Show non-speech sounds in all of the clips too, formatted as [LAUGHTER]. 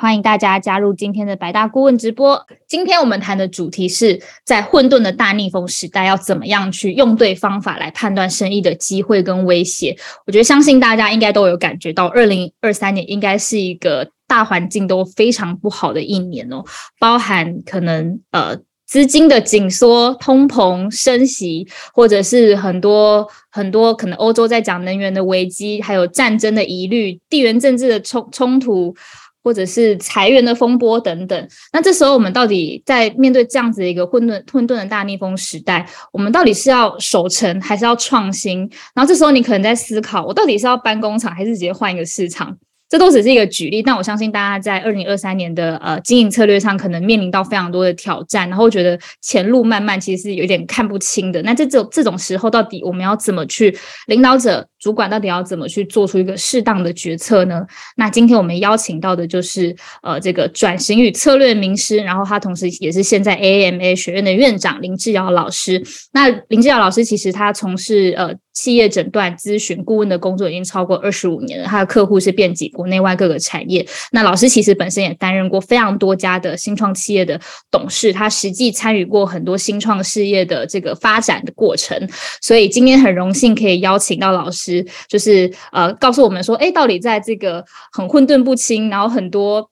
欢迎大家加入今天的百大顾问直播。今天我们谈的主题是在混沌的大逆风时代，要怎么样去用对方法来判断生意的机会跟威胁。我觉得相信大家应该都有感觉到，二零二三年应该是一个大环境都非常不好的一年哦，包含可能呃资金的紧缩、通膨升息，或者是很多很多可能欧洲在讲能源的危机，还有战争的疑虑、地缘政治的冲冲突。或者是裁员的风波等等，那这时候我们到底在面对这样子一个混沌混沌的大逆风时代，我们到底是要守成还是要创新？然后这时候你可能在思考，我到底是要搬工厂还是直接换一个市场？这都只是一个举例，但我相信大家在二零二三年的呃经营策略上，可能面临到非常多的挑战，然后觉得前路漫漫，其实是有点看不清的。那这种这种时候，到底我们要怎么去领导者？主管到底要怎么去做出一个适当的决策呢？那今天我们邀请到的就是呃这个转型与策略名师，然后他同时也是现在 AMA 学院的院长林志尧老师。那林志尧老师其实他从事呃企业诊断咨询顾问的工作已经超过二十五年了，他的客户是遍及国内外各个产业。那老师其实本身也担任过非常多家的新创企业的董事，他实际参与过很多新创事业的这个发展的过程。所以今天很荣幸可以邀请到老师。就是呃，告诉我们说，哎，到底在这个很混沌不清，然后很多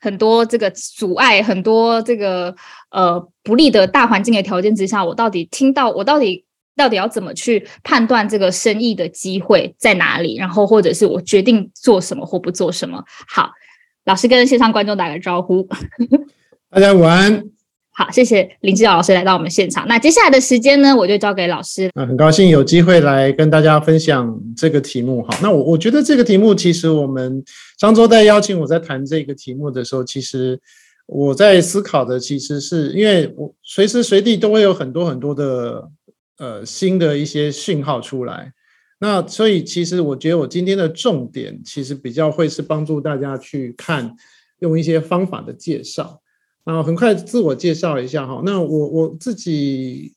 很多这个阻碍，很多这个呃不利的大环境的条件之下，我到底听到，我到底到底要怎么去判断这个生意的机会在哪里？然后或者是我决定做什么或不做什么？好，老师跟线上观众打个招呼，[LAUGHS] 大家午安。好，谢谢林志尧老师来到我们现场。那接下来的时间呢，我就交给老师。啊，很高兴有机会来跟大家分享这个题目。好，那我我觉得这个题目，其实我们上周在邀请我在谈这个题目的时候，其实我在思考的，其实是因为我随时随地都会有很多很多的呃新的一些讯号出来。那所以其实我觉得我今天的重点，其实比较会是帮助大家去看用一些方法的介绍。那，很快自我介绍一下哈。那我我自己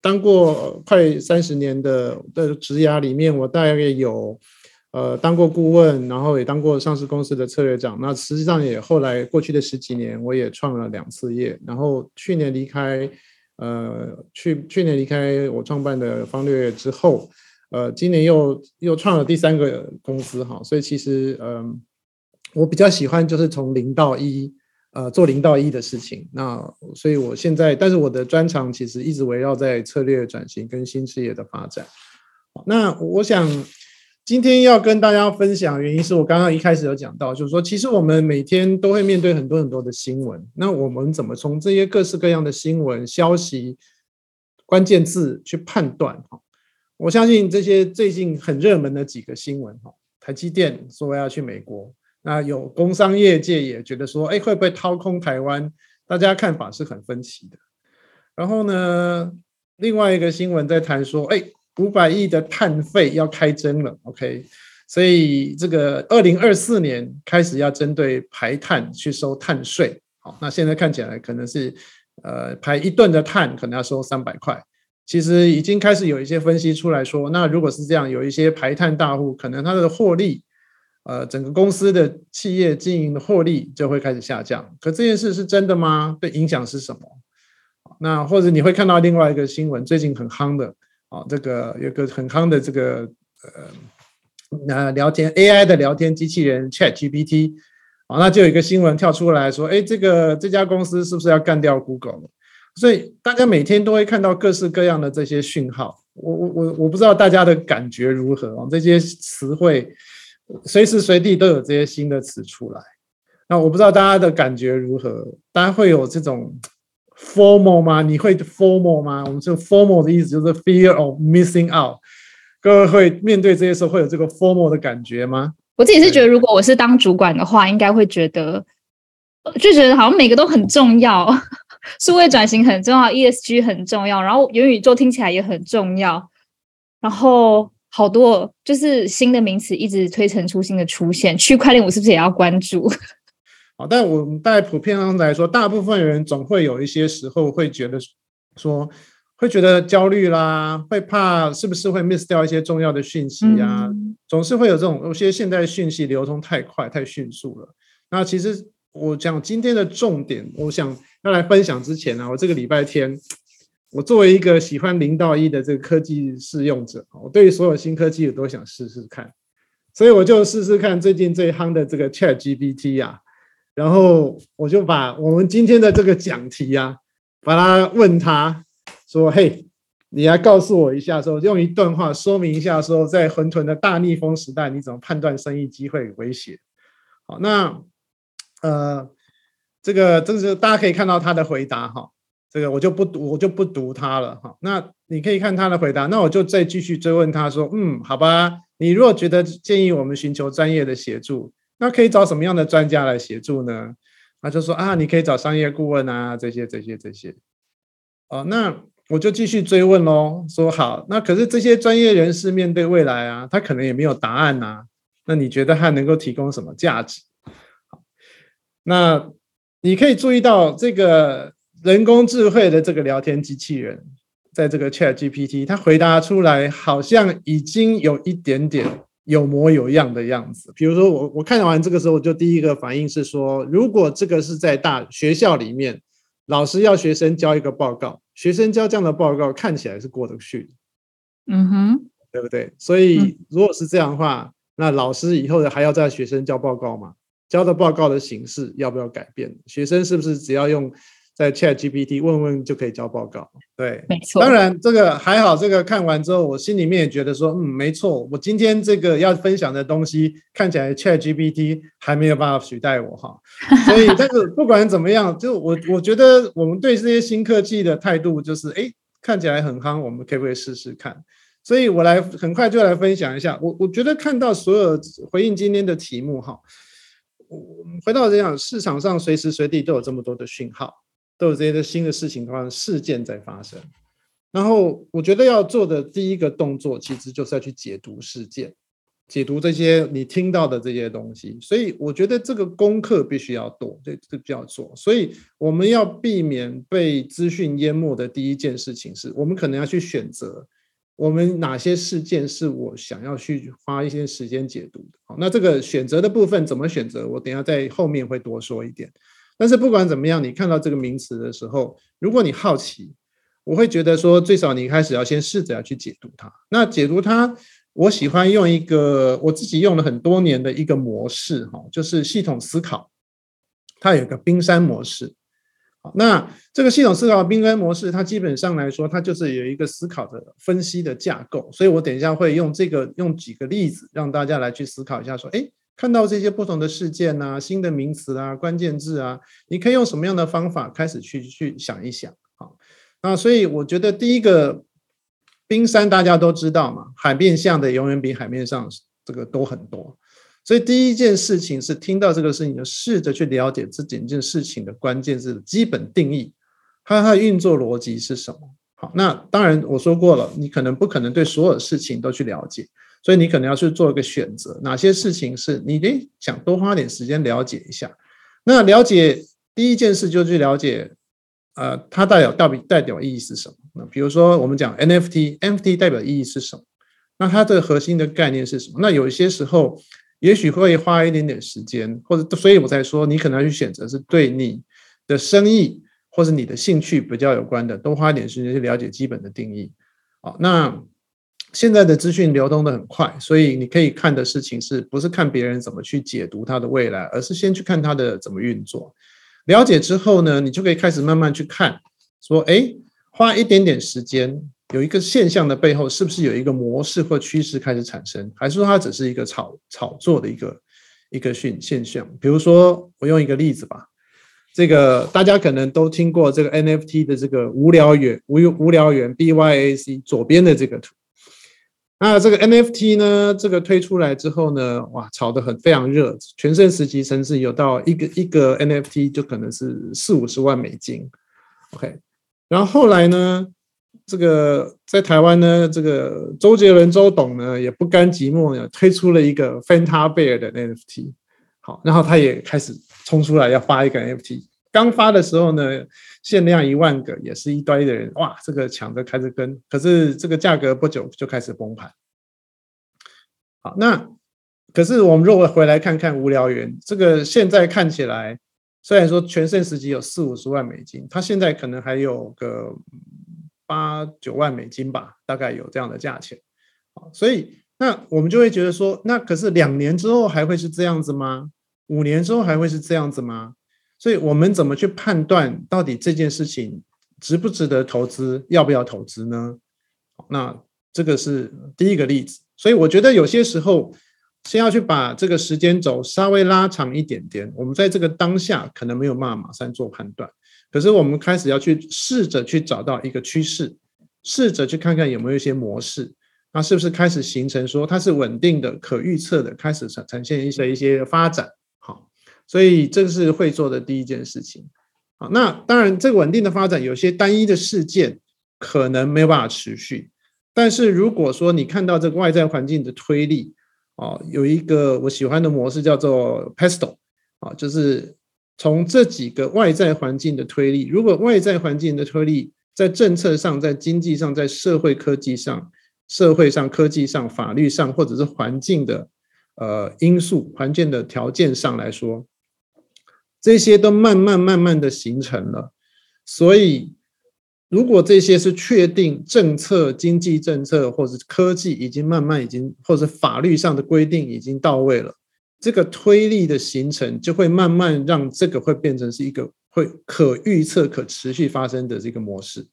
当过快三十年的的职涯里面，我大概有呃当过顾问，然后也当过上市公司的策略长。那实际上也后来过去的十几年，我也创了两次业。然后去年离开，呃，去去年离开我创办的方略之后，呃，今年又又创了第三个公司哈。所以其实嗯，我比较喜欢就是从零到一。呃，做零到一的事情，那所以我现在，但是我的专长其实一直围绕在策略转型跟新事业的发展。那我想今天要跟大家分享的，原因是我刚刚一开始有讲到，就是说，其实我们每天都会面对很多很多的新闻，那我们怎么从这些各式各样的新闻消息、关键字去判断？[LAUGHS] 哈，我相信这些最近很热门的几个新闻，哈，台积电说要去美国。那有工商业界也觉得说，哎，会不会掏空台湾？大家看法是很分歧的。然后呢，另外一个新闻在谈说，哎，五百亿的碳费要开征了，OK？所以这个二零二四年开始要针对排碳去收碳税。好，那现在看起来可能是，呃，排一吨的碳可能要收三百块。其实已经开始有一些分析出来说，那如果是这样，有一些排碳大户可能他的获利。呃，整个公司的企业经营的获利就会开始下降。可这件事是真的吗？对影响是什么？那或者你会看到另外一个新闻，最近很夯的啊，这个有个很夯的这个呃，那聊天 AI 的聊天机器人 ChatGPT 啊，那就有一个新闻跳出来说，哎，这个这家公司是不是要干掉 Google？所以大家每天都会看到各式各样的这些讯号。我我我我不知道大家的感觉如何啊？这些词汇。随时随地都有这些新的词出来，那我不知道大家的感觉如何？大家会有这种 formal 吗？你会 formal 吗？我们这 formal 的意思就是 fear of missing out。各位会面对这些时候会有这个 formal 的感觉吗？我自己是觉得，如果我是当主管的话，应该会觉得，就觉得好像每个都很重要，数位转型很重要，ESG 很重要，然后元宇宙听起来也很重要，然后。好多就是新的名词一直推陈出新的出现，区块链我是不是也要关注？好，但我们在普遍上来说，大部分人总会有一些时候会觉得说，会觉得焦虑啦，会怕是不是会 miss 掉一些重要的讯息呀？总是会有这种有些现代讯息流通太快、太迅速了。那其实我讲今天的重点，我想要来分享之前呢，我这个礼拜天。我作为一个喜欢零到一的这个科技试用者，我对于所有新科技我都想试试看，所以我就试试看最近最夯的这个 Chat GPT 呀，然后我就把我们今天的这个讲题呀，把它问他说：“嘿，你来告诉我一下，说用一段话说明一下，说在混沌的大逆风时代，你怎么判断生意机会威胁？”好，那呃，这个这是大家可以看到他的回答哈。这个我就不读，我就不读他了哈。那你可以看他的回答，那我就再继续追问他说：“嗯，好吧，你如果觉得建议我们寻求专业的协助，那可以找什么样的专家来协助呢？”他就说：“啊，你可以找商业顾问啊，这些、这些、这些。”哦，那我就继续追问喽，说好，那可是这些专业人士面对未来啊，他可能也没有答案呐。那你觉得他能够提供什么价值？好，那你可以注意到这个。人工智慧的这个聊天机器人，在这个 Chat GPT，它回答出来好像已经有一点点有模有样的样子。比如说，我我看完这个时候，我就第一个反应是说，如果这个是在大学校里面，老师要学生交一个报告，学生交这样的报告看起来是过得去的，嗯哼，对不对？所以如果是这样的话，那老师以后还要在学生交报告吗？交的报告的形式要不要改变？学生是不是只要用？在 Chat GPT 问问就可以交报告，对，没错。当然这个还好，这个看完之后，我心里面也觉得说，嗯，没错。我今天这个要分享的东西，看起来 Chat GPT 还没有办法取代我哈。[LAUGHS] 所以，但是不管怎么样，就我我觉得我们对这些新科技的态度就是，哎，看起来很夯，我们可不可以试试看？所以我来很快就来分享一下。我我觉得看到所有回应今天的题目哈，回到这样，市场上随时随地都有这么多的讯号。都有这些的新的事情发生，事件在发生。然后我觉得要做的第一个动作，其实就是要去解读事件，解读这些你听到的这些东西。所以我觉得这个功课必须要多，这这必要做。所以我们要避免被资讯淹没的第一件事情，是我们可能要去选择我们哪些事件是我想要去花一些时间解读的。好，那这个选择的部分怎么选择？我等下在后面会多说一点。但是不管怎么样，你看到这个名词的时候，如果你好奇，我会觉得说，最少你开始要先试着要去解读它。那解读它，我喜欢用一个我自己用了很多年的一个模式，哈，就是系统思考。它有个冰山模式。好，那这个系统思考冰山模式，它基本上来说，它就是有一个思考的分析的架构。所以我等一下会用这个用几个例子，让大家来去思考一下，说，哎。看到这些不同的事件呐，新的名词啊，关键字啊，你可以用什么样的方法开始去去想一想？啊，那所以我觉得第一个冰山大家都知道嘛，海面下的永远比海面上这个多很多。所以第一件事情是听到这个事情，就试着去了解这整件事情的关键字的基本定义，它它的运作逻辑是什么？好，那当然我说过了，你可能不可能对所有事情都去了解。所以你可能要去做一个选择，哪些事情是你诶想多花点时间了解一下。那了解第一件事就去了解，呃，它代表到底代表意义是什么？那比如说我们讲 NFT，NFT 代表意义是什么？那它的核心的概念是什么？那有些时候也许会花一点点时间，或者所以我才说你可能要去选择是对你的生意或者你的兴趣比较有关的，多花一点时间去了解基本的定义。好，那。现在的资讯流通的很快，所以你可以看的事情是不是看别人怎么去解读它的未来，而是先去看它的怎么运作。了解之后呢，你就可以开始慢慢去看，说，哎，花一点点时间，有一个现象的背后是不是有一个模式或趋势开始产生，还是说它只是一个炒炒作的一个一个现现象？比如说，我用一个例子吧，这个大家可能都听过这个 NFT 的这个无聊猿无无聊猿 BYAC 左边的这个图。那这个 NFT 呢？这个推出来之后呢，哇，炒得很非常热，全盛时期甚至有到一个一个 NFT 就可能是四五十万美金。OK，然后后来呢，这个在台湾呢，这个周杰伦周董呢也不甘寂寞呢，推出了一个 Fanta Bear 的 NFT。好，然后他也开始冲出来要发一个 NFT。刚发的时候呢，限量一万个，也是一堆的人哇，这个抢着开始跟。可是这个价格不久就开始崩盘。好，那可是我们如果回来看看无聊猿，这个现在看起来，虽然说全盛时期有四五十万美金，它现在可能还有个八九万美金吧，大概有这样的价钱。好，所以那我们就会觉得说，那可是两年之后还会是这样子吗？五年之后还会是这样子吗？所以我们怎么去判断到底这件事情值不值得投资，要不要投资呢？那这个是第一个例子。所以我觉得有些时候，先要去把这个时间轴稍微拉长一点点。我们在这个当下可能没有办法马上做判断，可是我们开始要去试着去找到一个趋势，试着去看看有没有一些模式，那是不是开始形成说它是稳定的、可预测的，开始呈呈现一些一些发展。所以这个是会做的第一件事情。好，那当然这个稳定的发展，有些单一的事件可能没有办法持续。但是如果说你看到这个外在环境的推力，哦，有一个我喜欢的模式叫做 Pesto，啊，就是从这几个外在环境的推力，如果外在环境的推力在政策上、在经济上、在社会科技上、社会上、科技上、法律上，或者是环境的呃因素、环境的条件上来说，这些都慢慢慢慢的形成了，所以。如果这些是确定政策、经济政策或者科技已经慢慢已经，或者法律上的规定已经到位了，这个推力的形成就会慢慢让这个会变成是一个会可预测、可持续发生的这个模式。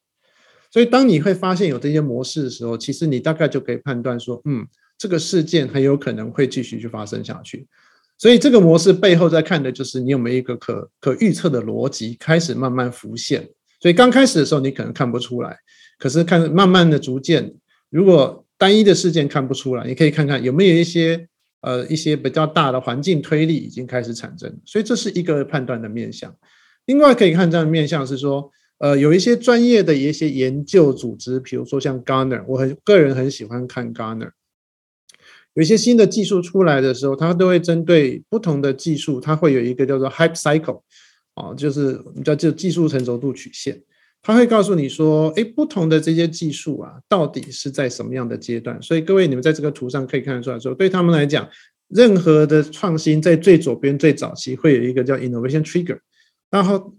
所以，当你会发现有这些模式的时候，其实你大概就可以判断说，嗯，这个事件很有可能会继续去发生下去。所以，这个模式背后在看的就是你有没有一个可可预测的逻辑开始慢慢浮现。所以刚开始的时候，你可能看不出来，可是看慢慢的、逐渐，如果单一的事件看不出来，你可以看看有没有一些呃一些比较大的环境推力已经开始产生。所以这是一个判断的面向。另外可以看这样的面向是说，呃，有一些专业的一些研究组织，比如说像 Garner，我很个人很喜欢看 Garner。有一些新的技术出来的时候，它都会针对不同的技术，它会有一个叫做 Hype Cycle。哦，就是我们叫就技术成熟度曲线，它会告诉你说，哎，不同的这些技术啊，到底是在什么样的阶段？所以各位，你们在这个图上可以看得出来，说对他们来讲，任何的创新在最左边最早期会有一个叫 innovation trigger，然后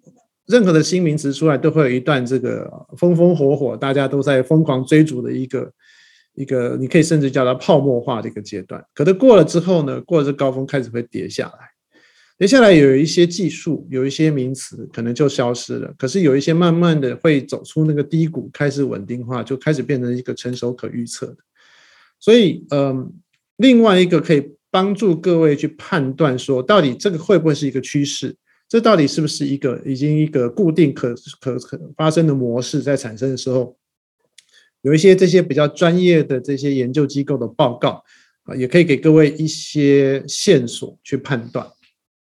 任何的新名词出来都会有一段这个风风火火，大家都在疯狂追逐的一个一个，你可以甚至叫它泡沫化的一个阶段。可是过了之后呢，过了这高峰开始会跌下来。接下来有一些技术，有一些名词可能就消失了，可是有一些慢慢的会走出那个低谷，开始稳定化，就开始变成一个成熟可预测的。所以，嗯，另外一个可以帮助各位去判断说，到底这个会不会是一个趋势？这到底是不是一个已经一个固定可可可发生的模式在产生的时候，有一些这些比较专业的这些研究机构的报告啊，也可以给各位一些线索去判断。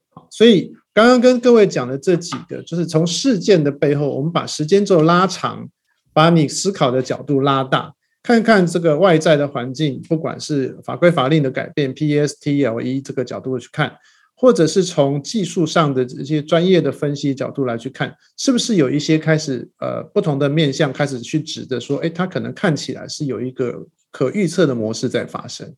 好所以刚刚跟各位讲的这几个，就是从事件的背后，我们把时间轴拉长，把你思考的角度拉大，看看这个外在的环境，不管是法规法令的改变，PSTLE 这个角度去看，或者是从技术上的这些专业的分析角度来去看，是不是有一些开始呃不同的面向开始去指的说，哎，它可能看起来是有一个可预测的模式在发生。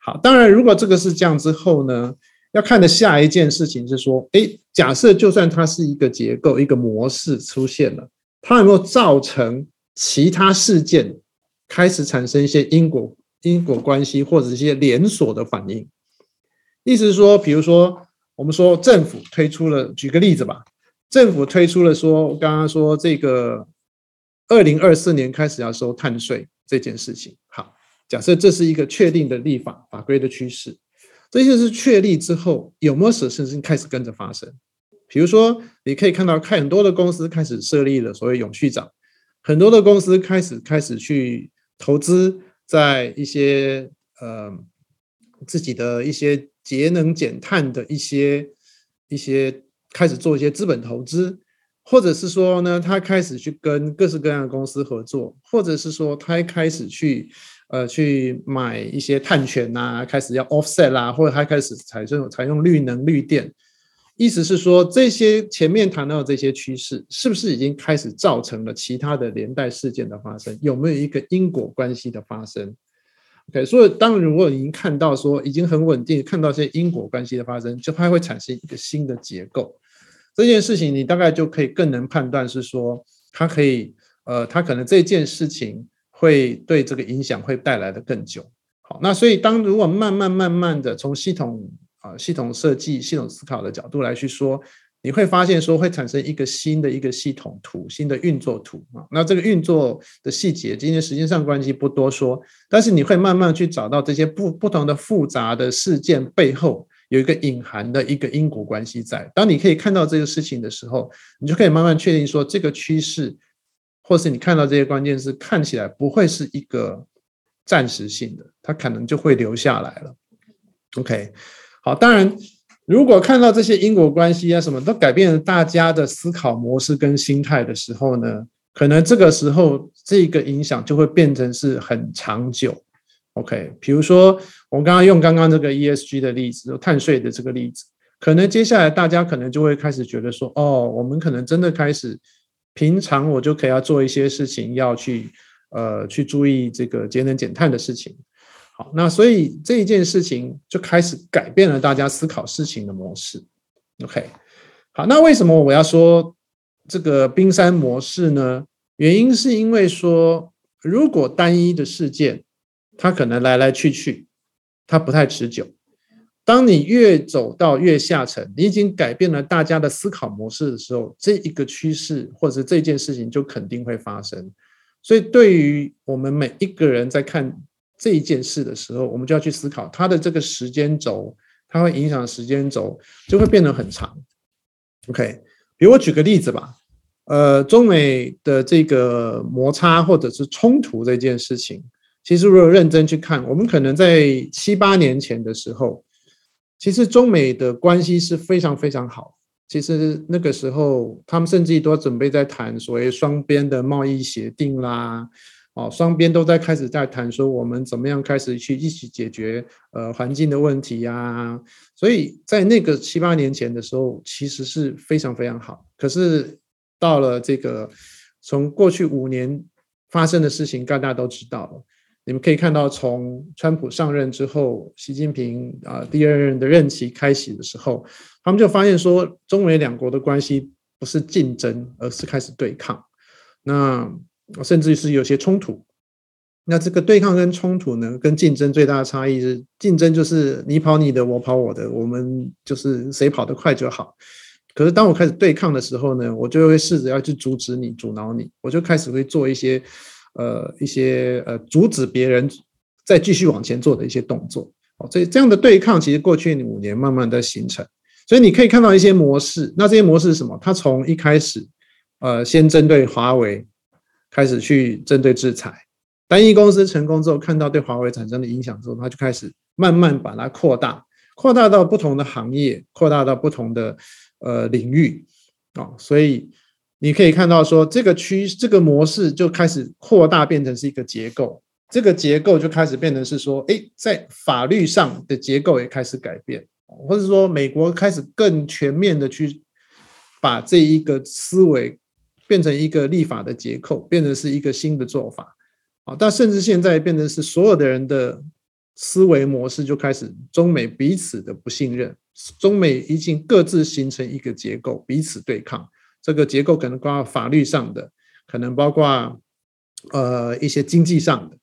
好，当然如果这个是这样之后呢？要看的下一件事情是说，哎，假设就算它是一个结构、一个模式出现了，它有没有造成其他事件开始产生一些因果因果关系，或者一些连锁的反应？意思是说，比如说，我们说政府推出了，举个例子吧，政府推出了说，刚刚说这个二零二四年开始要收碳税这件事情，好，假设这是一个确定的立法法规的趋势。这些是确立之后，有没有事情开始跟着发生？比如说，你可以看到，看很多的公司开始设立了所谓永续长，很多的公司开始开始去投资在一些呃自己的一些节能减碳的一些一些开始做一些资本投资，或者是说呢，他开始去跟各式各样的公司合作，或者是说他开始去呃去买一些碳权呐，开始要 offset 啦，或者他开始采用采用绿能绿电。意思是说，这些前面谈到的这些趋势，是不是已经开始造成了其他的连带事件的发生？有没有一个因果关系的发生？OK，所以当如果已经看到说已经很稳定，看到这些因果关系的发生，就它会产生一个新的结构。这件事情你大概就可以更能判断是说，它可以呃，它可能这件事情会对这个影响会带来的更久。好，那所以当如果慢慢慢慢的从系统啊，系统设计、系统思考的角度来去说，你会发现说会产生一个新的一个系统图、新的运作图啊。那这个运作的细节，今天时间上关系不多说，但是你会慢慢去找到这些不不同的复杂的事件背后有一个隐含的一个因果关系在。当你可以看到这个事情的时候，你就可以慢慢确定说这个趋势，或是你看到这些关键字看起来不会是一个暂时性的，它可能就会留下来了。OK。好，当然，如果看到这些因果关系啊，什么都改变了大家的思考模式跟心态的时候呢，可能这个时候这个影响就会变成是很长久。OK，比如说我刚刚用刚刚这个 ESG 的例子，碳税的这个例子，可能接下来大家可能就会开始觉得说，哦，我们可能真的开始，平常我就可以要做一些事情，要去呃去注意这个节能减碳的事情。好，那所以这一件事情就开始改变了大家思考事情的模式。OK，好，那为什么我要说这个冰山模式呢？原因是因为说，如果单一的事件，它可能来来去去，它不太持久。当你越走到越下层，你已经改变了大家的思考模式的时候，这一个趋势或者这件事情就肯定会发生。所以，对于我们每一个人在看。这一件事的时候，我们就要去思考它的这个时间轴，它会影响时间轴，就会变得很长。OK，比如我举个例子吧，呃，中美的这个摩擦或者是冲突这件事情，其实如果认真去看，我们可能在七八年前的时候，其实中美的关系是非常非常好。其实那个时候，他们甚至都准备在谈所谓双边的贸易协定啦。哦，双边都在开始在谈说我们怎么样开始去一起解决呃环境的问题呀，所以在那个七八年前的时候，其实是非常非常好。可是到了这个从过去五年发生的事情，大家都知道了。你们可以看到，从川普上任之后，习近平啊第二任的任期开始的时候，他们就发现说，中美两国的关系不是竞争，而是开始对抗。那甚至是有些冲突，那这个对抗跟冲突呢，跟竞争最大的差异是，竞争就是你跑你的，我跑我的，我们就是谁跑得快就好。可是当我开始对抗的时候呢，我就会试着要去阻止你、阻挠你，我就开始会做一些呃一些呃阻止别人再继续往前做的一些动作。哦，所以这样的对抗其实过去五年慢慢的形成，所以你可以看到一些模式。那这些模式是什么？它从一开始呃先针对华为。开始去针对制裁，单一公司成功之后，看到对华为产生的影响之后，他就开始慢慢把它扩大，扩大到不同的行业，扩大到不同的呃领域啊。所以你可以看到说，这个区这个模式就开始扩大，变成是一个结构，这个结构就开始变成是说，哎，在法律上的结构也开始改变，或者说美国开始更全面的去把这一个思维。变成一个立法的结构，变成是一个新的做法，啊，但甚至现在变成是所有的人的思维模式就开始中美彼此的不信任，中美已经各自形成一个结构，彼此对抗。这个结构可能包括法律上的，可能包括呃一些经济上的，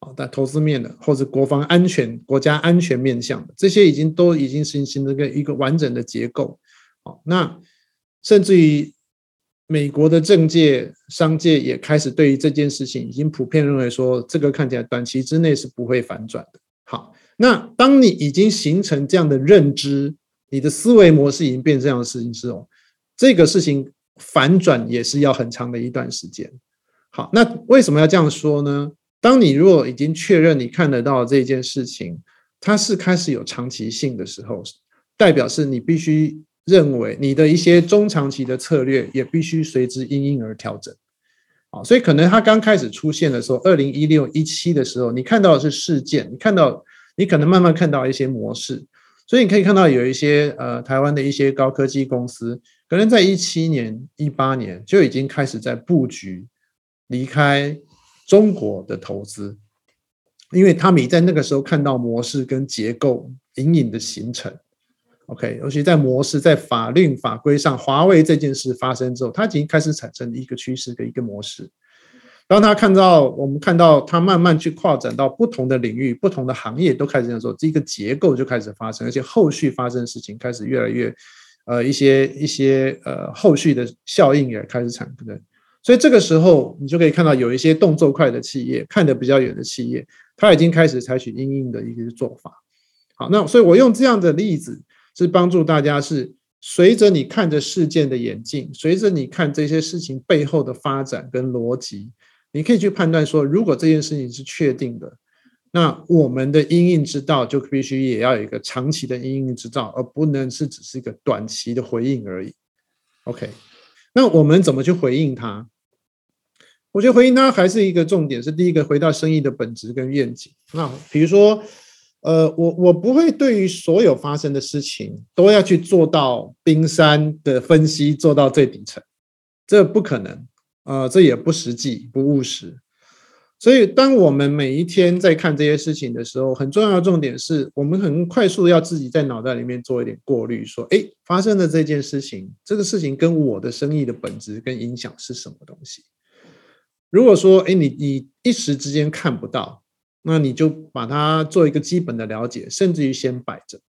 啊，但投资面的或者国防安全、国家安全面向的，这些已经都已经形成一个一个完整的结构，好，那甚至于。美国的政界、商界也开始对于这件事情已经普遍认为说，这个看起来短期之内是不会反转的。好，那当你已经形成这样的认知，你的思维模式已经变这样的事情之后，这个事情反转也是要很长的一段时间。好，那为什么要这样说呢？当你如果已经确认你看得到这件事情，它是开始有长期性的时候，代表是你必须认为你的一些中长期的策略也必须随之因应而调整。啊，所以可能它刚开始出现的时候，二零一六一七的时候，你看到的是事件，你看到你可能慢慢看到一些模式，所以你可以看到有一些呃台湾的一些高科技公司，可能在一七年、一八年就已经开始在布局离开中国的投资，因为他们在那个时候看到模式跟结构隐隐的形成。OK，尤其在模式、在法律法规上，华为这件事发生之后，它已经开始产生一个趋势的一个模式。当他看到我们看到它慢慢去扩展到不同的领域、不同的行业都开始这样做，这个结构就开始发生，而且后续发生的事情开始越来越呃一些一些呃后续的效应也开始产生。所以这个时候你就可以看到有一些动作快的企业、看得比较远的企业，它已经开始采取应应的一个做法。好，那所以我用这样的例子。是帮助大家，是随着你看着事件的演进，随着你看这些事情背后的发展跟逻辑，你可以去判断说，如果这件事情是确定的，那我们的因应之道就必须也要有一个长期的因应之道，而不能是只是一个短期的回应而已。OK，那我们怎么去回应它？我觉得回应它还是一个重点，是第一个回到生意的本质跟愿景。那比如说。呃，我我不会对于所有发生的事情都要去做到冰山的分析，做到最底层，这不可能，呃，这也不实际，不务实。所以，当我们每一天在看这些事情的时候，很重要的重点是我们很快速要自己在脑袋里面做一点过滤，说，哎，发生的这件事情，这个事情跟我的生意的本质跟影响是什么东西？如果说，哎，你你一时之间看不到。那你就把它做一个基本的了解，甚至于先摆着。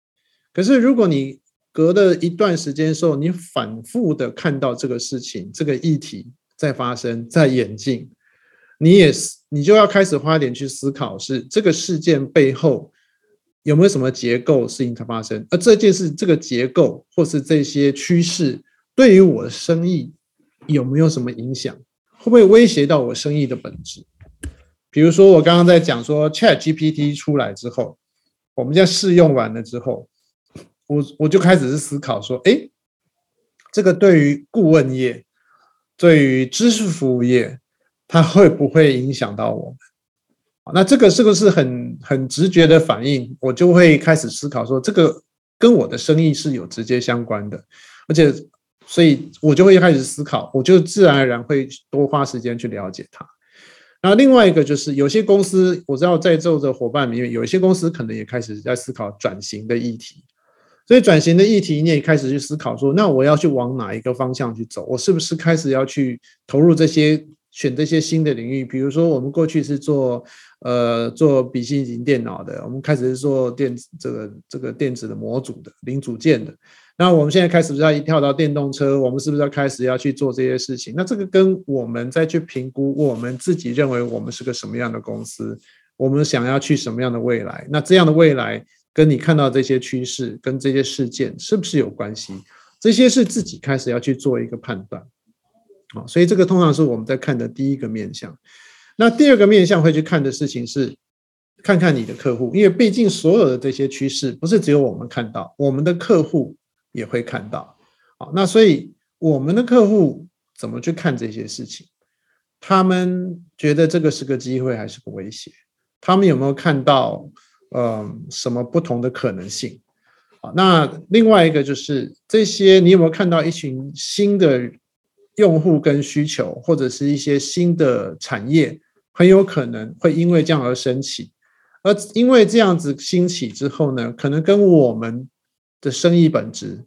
可是如果你隔了一段时间之后，你反复的看到这个事情、这个议题在发生、在演进，你也是，你就要开始花点去思考，是这个事件背后有没有什么结构事情在发生？而这件事、这个结构或是这些趋势，对于我的生意有没有什么影响？会不会威胁到我生意的本质？比如说，我刚刚在讲说，Chat GPT 出来之后，我们在试用完了之后，我我就开始是思考说，哎，这个对于顾问业、对于知识服务业，它会不会影响到我们？那这个是不是很很直觉的反应？我就会开始思考说，这个跟我的生意是有直接相关的，而且，所以我就会开始思考，我就自然而然会多花时间去了解它。那另外一个就是有些公司，我知道在座的伙伴里面，有一些公司可能也开始在思考转型的议题。所以转型的议题，你也开始去思考说，那我要去往哪一个方向去走？我是不是开始要去投入这些选这些新的领域？比如说，我们过去是做呃做笔记型电脑的，我们开始是做电子这个这个电子的模组的零组件的。那我们现在开始要一跳到电动车，我们是不是要开始要去做这些事情？那这个跟我们再去评估我们自己认为我们是个什么样的公司，我们想要去什么样的未来？那这样的未来跟你看到这些趋势跟这些事件是不是有关系？这些是自己开始要去做一个判断。好，所以这个通常是我们在看的第一个面向。那第二个面向会去看的事情是看看你的客户，因为毕竟所有的这些趋势不是只有我们看到，我们的客户。也会看到，好，那所以我们的客户怎么去看这些事情？他们觉得这个是个机会还是个威胁？他们有没有看到，嗯，什么不同的可能性？好，那另外一个就是这些，你有没有看到一群新的用户跟需求，或者是一些新的产业，很有可能会因为这样而升起，而因为这样子兴起之后呢，可能跟我们。的生意本质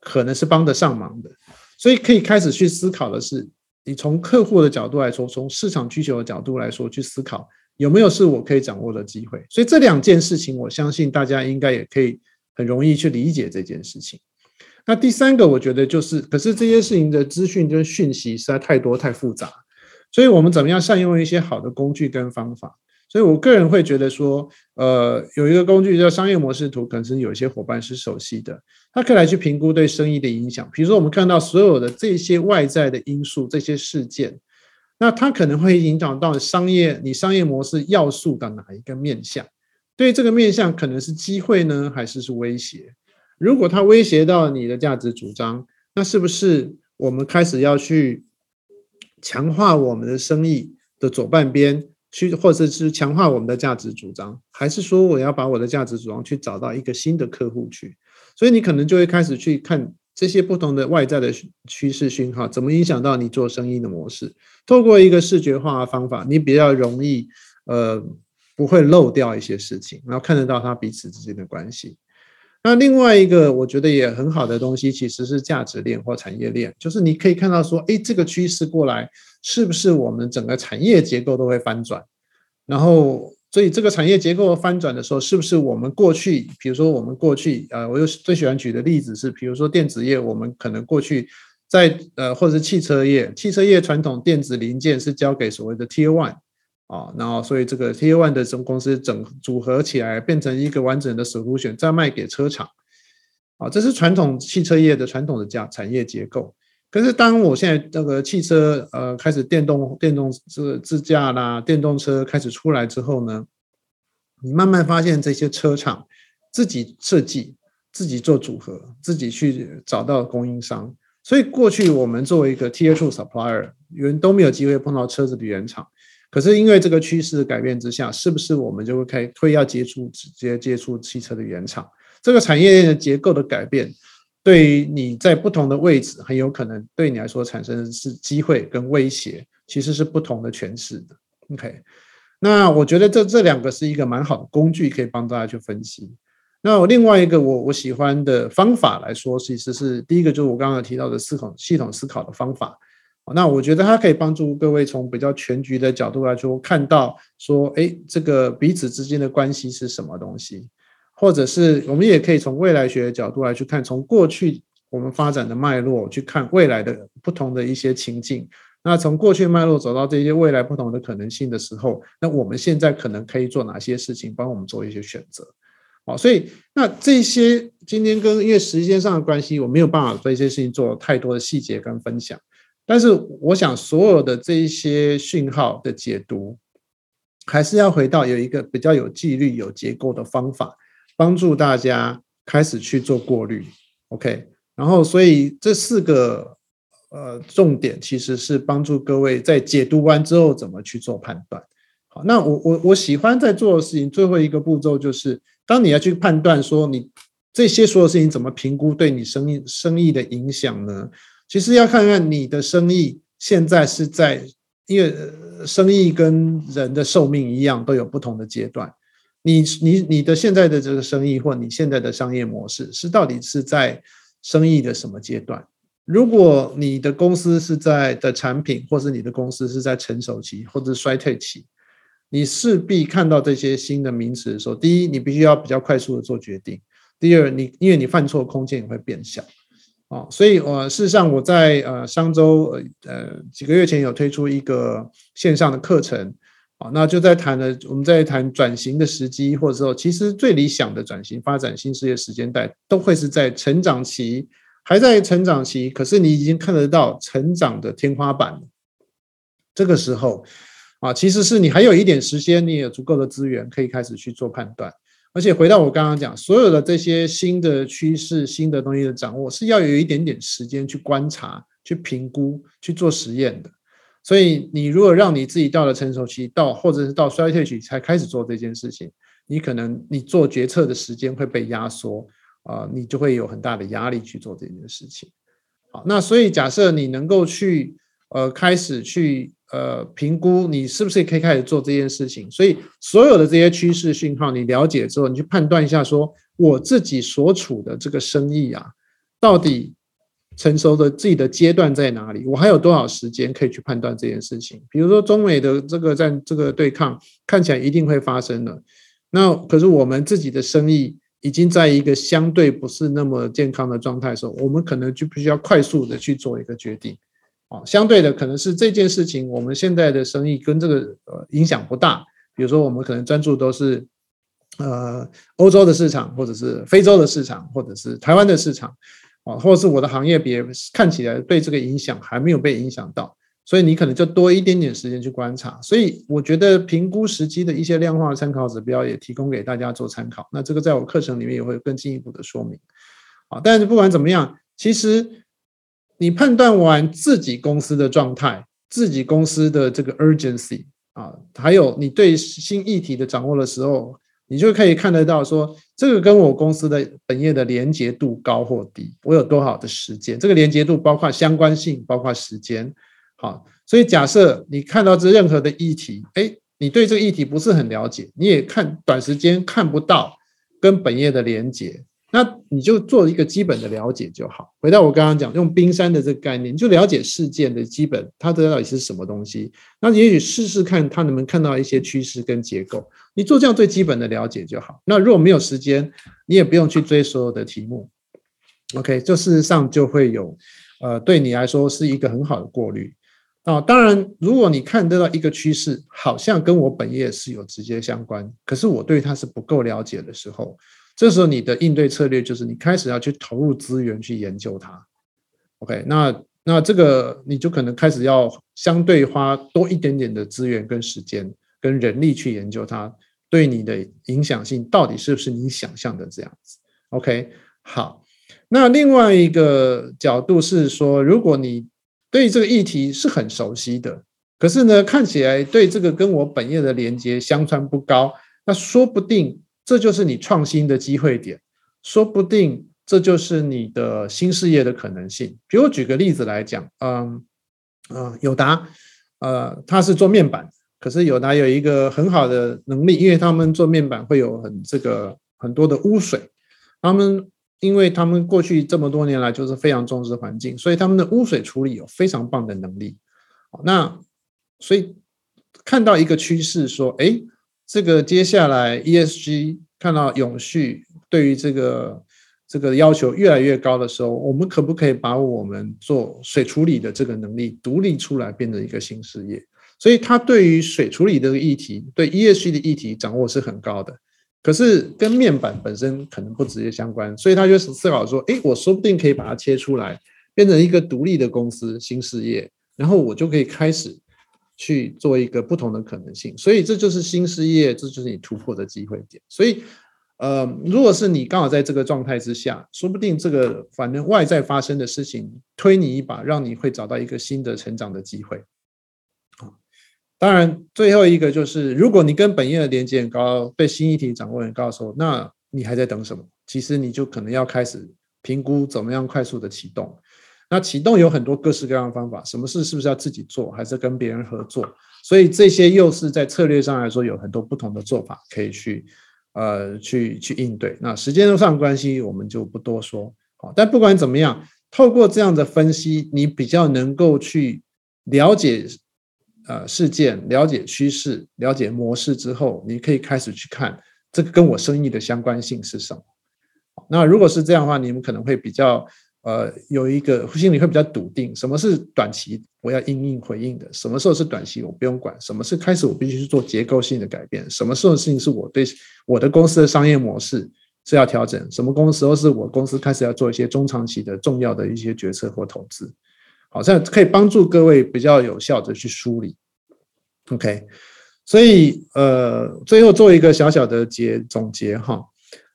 可能是帮得上忙的，所以可以开始去思考的是，你从客户的角度来说，从市场需求的角度来说去思考有没有是我可以掌握的机会。所以这两件事情，我相信大家应该也可以很容易去理解这件事情。那第三个，我觉得就是，可是这些事情的资讯跟讯息实在太多太复杂，所以我们怎么样善用一些好的工具跟方法？所以，我个人会觉得说，呃，有一个工具叫商业模式图，可能是有一些伙伴是熟悉的，它可以来去评估对生意的影响。比如说，我们看到所有的这些外在的因素、这些事件，那它可能会影响到商业你商业模式要素的哪一个面向？对这个面向，可能是机会呢，还是是威胁？如果它威胁到你的价值主张，那是不是我们开始要去强化我们的生意的左半边，去或者是强化我们的价值主张，还是说我要把我的价值主张去找到一个新的客户去？所以你可能就会开始去看这些不同的外在的趋势讯号，怎么影响到你做生意的模式。透过一个视觉化的方法，你比较容易呃不会漏掉一些事情，然后看得到它彼此之间的关系。那另外一个我觉得也很好的东西，其实是价值链或产业链，就是你可以看到说，哎，这个趋势过来，是不是我们整个产业结构都会翻转？然后，所以这个产业结构翻转的时候，是不是我们过去，比如说我们过去，呃，我又最喜欢举的例子是，比如说电子业，我们可能过去在呃，或者是汽车业，汽车业传统电子零件是交给所谓的 Tier One。啊，然后所以这个 T One 的总公司整组合起来变成一个完整的 solution，再卖给车厂。啊，这是传统汽车业的传统的价产业结构。可是当我现在这个汽车呃开始电动电动自自驾啦，电动车开始出来之后呢，你慢慢发现这些车厂自己设计、自己做组合、自己去找到供应商。所以过去我们作为一个 Tier Two supplier，原都没有机会碰到车子的原厂。可是因为这个趋势的改变之下，是不是我们就会开会要接触直接接触汽车的原厂？这个产业链的结构的改变，对于你在不同的位置，很有可能对你来说产生的是机会跟威胁，其实是不同的诠释的。OK，那我觉得这这两个是一个蛮好的工具，可以帮大家去分析。那我另外一个我我喜欢的方法来说，其实是第一个就是我刚刚提到的思考系统思考的方法。那我觉得它可以帮助各位从比较全局的角度来说，看到说，哎，这个彼此之间的关系是什么东西，或者是我们也可以从未来学的角度来去看，从过去我们发展的脉络去看未来的不同的一些情境。那从过去脉络走到这些未来不同的可能性的时候，那我们现在可能可以做哪些事情，帮我们做一些选择。好，所以那这些今天跟因为时间上的关系，我没有办法对这些事情做太多的细节跟分享。但是我想，所有的这一些讯号的解读，还是要回到有一个比较有纪律、有结构的方法，帮助大家开始去做过滤。OK，然后所以这四个呃重点，其实是帮助各位在解读完之后怎么去做判断。好，那我我我喜欢在做的事情，最后一个步骤就是，当你要去判断说你这些所有事情怎么评估对你生意生意的影响呢？其实要看看你的生意现在是在，因为生意跟人的寿命一样，都有不同的阶段。你你你的现在的这个生意或你现在的商业模式是到底是在生意的什么阶段？如果你的公司是在的产品，或是你的公司是在成熟期或者衰退期，你势必看到这些新的名词的时候，第一，你必须要比较快速的做决定；第二，你因为你犯错空间也会变小。哦，所以，我事实上我在呃上周呃呃几个月前有推出一个线上的课程，啊，那就在谈了我们在谈转型的时机，或者说其实最理想的转型发展新事业时间带，都会是在成长期，还在成长期，可是你已经看得到成长的天花板，这个时候，啊，其实是你还有一点时间，你有足够的资源可以开始去做判断。而且回到我刚刚讲，所有的这些新的趋势、新的东西的掌握，是要有一点点时间去观察、去评估、去做实验的。所以，你如果让你自己到了成熟期，到或者是到衰退期才开始做这件事情，你可能你做决策的时间会被压缩啊，你就会有很大的压力去做这件事情。好，那所以假设你能够去呃开始去。呃，评估你是不是可以开始做这件事情？所以所有的这些趋势讯号，你了解之后，你去判断一下，说我自己所处的这个生意啊，到底成熟的自己的阶段在哪里？我还有多少时间可以去判断这件事情？比如说中美的这个在这个对抗看起来一定会发生的，那可是我们自己的生意已经在一个相对不是那么健康的状态的时候，我们可能就必须要快速的去做一个决定。啊，相对的可能是这件事情，我们现在的生意跟这个呃影响不大。比如说，我们可能专注都是呃欧洲的市场，或者是非洲的市场，或者是台湾的市场，啊，或者是我的行业别看起来对这个影响还没有被影响到，所以你可能就多一点点时间去观察。所以我觉得评估时机的一些量化参考指标也提供给大家做参考。那这个在我课程里面也会更进一步的说明。啊。但是不管怎么样，其实你判断完自己公司的状态，自己公司的这个 urgency 啊，还有你对新议题的掌握的时候，你就可以看得到说，这个跟我公司的本业的连接度高或低，我有多少的时间，这个连接度包括相关性，包括时间。好，所以假设你看到这任何的议题，哎。你对这个议题不是很了解，你也看短时间看不到跟本业的连接，那你就做一个基本的了解就好。回到我刚刚讲用冰山的这个概念，就了解事件的基本，它到底是什么东西。那也许试试看，它能不能看到一些趋势跟结构。你做这样最基本的了解就好。那如果没有时间，你也不用去追所有的题目。OK，这事实上就会有，呃，对你来说是一个很好的过滤。啊，当然，如果你看得到一个趋势，好像跟我本业是有直接相关，可是我对它是不够了解的时候，这时候你的应对策略就是你开始要去投入资源去研究它。OK，那那这个你就可能开始要相对花多一点点的资源跟时间跟人力去研究它，对你的影响性到底是不是你想象的这样子？OK，好，那另外一个角度是说，如果你对这个议题是很熟悉的，可是呢，看起来对这个跟我本业的连接相传不高，那说不定这就是你创新的机会点，说不定这就是你的新事业的可能性。比如举个例子来讲，嗯嗯，友达，呃，他是做面板，可是友达有一个很好的能力，因为他们做面板会有很这个很多的污水，他们。因为他们过去这么多年来就是非常重视环境，所以他们的污水处理有非常棒的能力。那所以看到一个趋势，说，哎，这个接下来 ESG 看到永续对于这个这个要求越来越高的时候，我们可不可以把我们做水处理的这个能力独立出来，变成一个新事业？所以他对于水处理的议题，对 ESG 的议题掌握是很高的。可是跟面板本身可能不直接相关，所以他就思考说：，哎，我说不定可以把它切出来，变成一个独立的公司、新事业，然后我就可以开始去做一个不同的可能性。所以这就是新事业，这就是你突破的机会点。所以，呃，如果是你刚好在这个状态之下，说不定这个反正外在发生的事情推你一把，让你会找到一个新的成长的机会。当然，最后一个就是，如果你跟本业的连接很高，对新议题掌握很高的时候，那你还在等什么？其实你就可能要开始评估怎么样快速的启动。那启动有很多各式各样的方法，什么事是不是要自己做，还是跟别人合作？所以这些又是在策略上来说有很多不同的做法可以去呃去去应对。那时间上关系我们就不多说。好，但不管怎么样，透过这样的分析，你比较能够去了解。呃，事件了解趋势、了解模式之后，你可以开始去看这个跟我生意的相关性是什么。那如果是这样的话，你们可能会比较呃有一个心里会比较笃定，什么是短期我要应应回应的，什么时候是短期我不用管，什么是开始我必须去做结构性的改变，什么时候的事情是我对我的公司的商业模式是要调整，什么公时候是我公司开始要做一些中长期的重要的一些决策或投资。好像可以帮助各位比较有效的去梳理，OK，所以呃，最后做一个小小的结总结哈，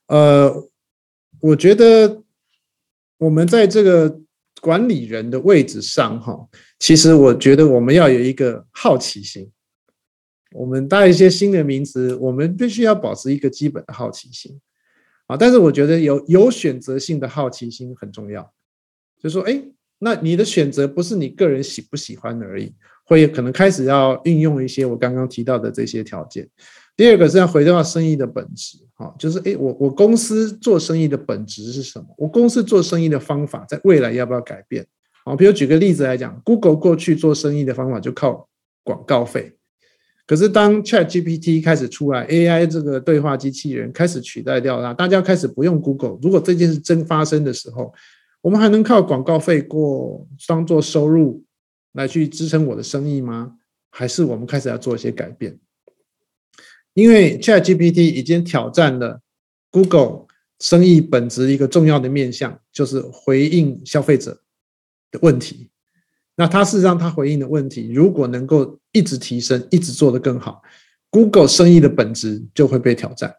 呃，我觉得我们在这个管理人的位置上哈，其实我觉得我们要有一个好奇心，我们带一些新的名词，我们必须要保持一个基本的好奇心啊，但是我觉得有有选择性的好奇心很重要，就说哎。那你的选择不是你个人喜不喜欢而已，会可能开始要运用一些我刚刚提到的这些条件。第二个是要回到生意的本质，哈，就是诶，我我公司做生意的本质是什么？我公司做生意的方法在未来要不要改变？好，比如举个例子来讲，Google 过去做生意的方法就靠广告费，可是当 Chat GPT 开始出来，AI 这个对话机器人开始取代掉它，大家开始不用 Google。如果这件事真发生的时候，我们还能靠广告费过当做收入来去支撑我的生意吗？还是我们开始要做一些改变？因为 ChatGPT 已经挑战了 Google 生意本质一个重要的面向，就是回应消费者的问题。那它事实上它回应的问题，如果能够一直提升，一直做得更好，Google 生意的本质就会被挑战。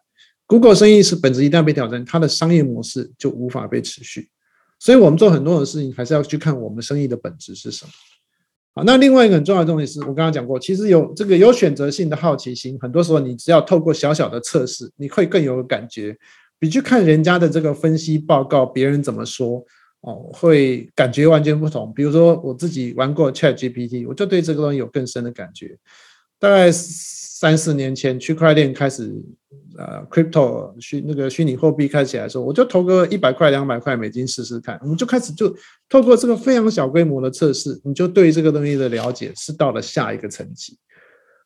Google 生意是本质一旦被挑战，它的商业模式就无法被持续。所以，我们做很多的事情，还是要去看我们生意的本质是什么。那另外一个很重要的东西是我刚刚讲过，其实有这个有选择性的好奇心，很多时候你只要透过小小的测试，你会更有感觉，比去看人家的这个分析报告，别人怎么说哦，会感觉完全不同。比如说我自己玩过 Chat GPT，我就对这个东西有更深的感觉。大概三四年前，区块链开始。呃，crypto 虚那个虚拟货币开起来的时候，我就投个一百块、两百块美金试试看。我们就开始就透过这个非常小规模的测试，你就对这个东西的了解是到了下一个层级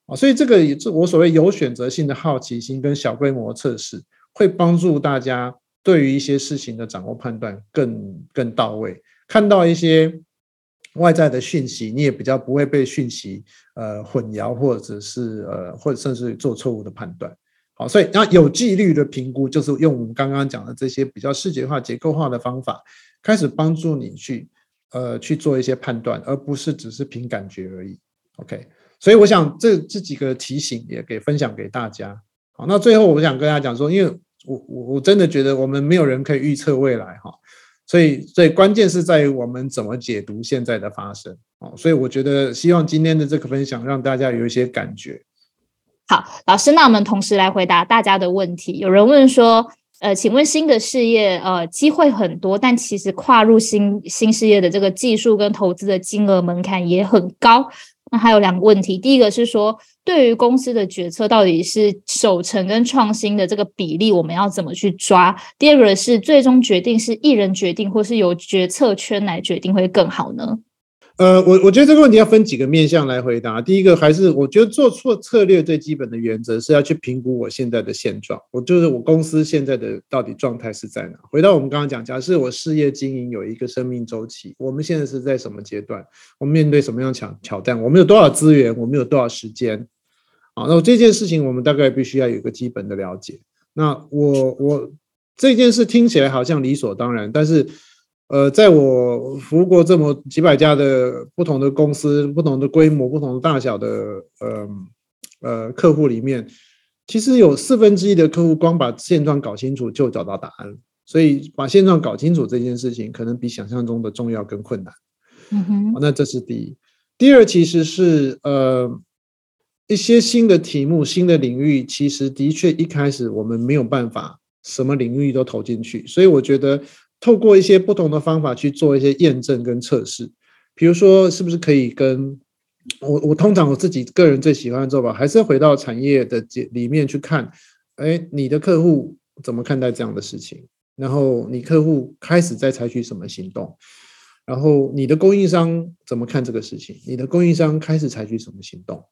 啊。所以这个也是我所谓有选择性的好奇心跟小规模测试，会帮助大家对于一些事情的掌握判断更更到位。看到一些外在的讯息，你也比较不会被讯息呃混淆，或者是呃或者甚至做错误的判断。好，所以那有纪律的评估，就是用我们刚刚讲的这些比较视觉化、结构化的方法，开始帮助你去呃去做一些判断，而不是只是凭感觉而已。OK，所以我想这这几个提醒也给分享给大家。好，那最后我想跟大家讲说，因为我我我真的觉得我们没有人可以预测未来哈，所以所以关键是在于我们怎么解读现在的发生。哦，所以我觉得希望今天的这个分享让大家有一些感觉。好，老师，那我们同时来回答大家的问题。有人问说，呃，请问新的事业，呃，机会很多，但其实跨入新新事业的这个技术跟投资的金额门槛也很高。那还有两个问题，第一个是说，对于公司的决策，到底是守成跟创新的这个比例，我们要怎么去抓？第二个是最终决定是一人决定，或是由决策圈来决定会更好呢？呃，我我觉得这个问题要分几个面向来回答。第一个还是我觉得做错策略最基本的原则是要去评估我现在的现状，我就是我公司现在的到底状态是在哪。回到我们刚刚讲，假设我事业经营有一个生命周期，我们现在是在什么阶段？我们面对什么样挑挑战？我们有多少资源？我们有多少时间？啊，那这件事情我们大概必须要有一个基本的了解。那我我这件事听起来好像理所当然，但是。呃，在我服务过这么几百家的不同的公司、不同的规模、不同的大小的呃呃客户里面，其实有四分之一的客户光把现状搞清楚就找到答案所以把现状搞清楚这件事情，可能比想象中的重要跟困难。嗯哼，那这是第一。第二，其实是呃一些新的题目、新的领域，其实的确一开始我们没有办法什么领域都投进去，所以我觉得。透过一些不同的方法去做一些验证跟测试，比如说是不是可以跟我我通常我自己个人最喜欢的做法，还是回到产业的里面去看，哎，你的客户怎么看待这样的事情？然后你客户开始在采取什么行动？然后你的供应商怎么看这个事情？你的供应商开始采取什么行动？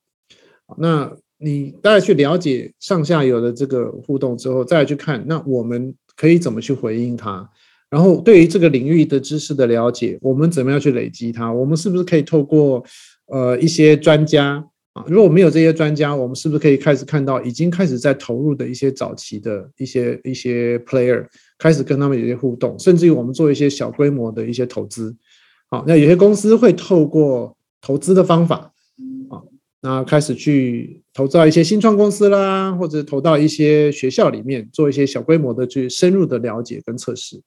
那你大概去了解上下游的这个互动之后，再去看，那我们可以怎么去回应它？然后，对于这个领域的知识的了解，我们怎么样去累积它？我们是不是可以透过呃一些专家啊？如果没有这些专家，我们是不是可以开始看到已经开始在投入的一些早期的一些一些 player 开始跟他们有些互动，甚至于我们做一些小规模的一些投资。好，那有些公司会透过投资的方法啊，那开始去投资到一些新创公司啦，或者投到一些学校里面做一些小规模的去深入的了解跟测试。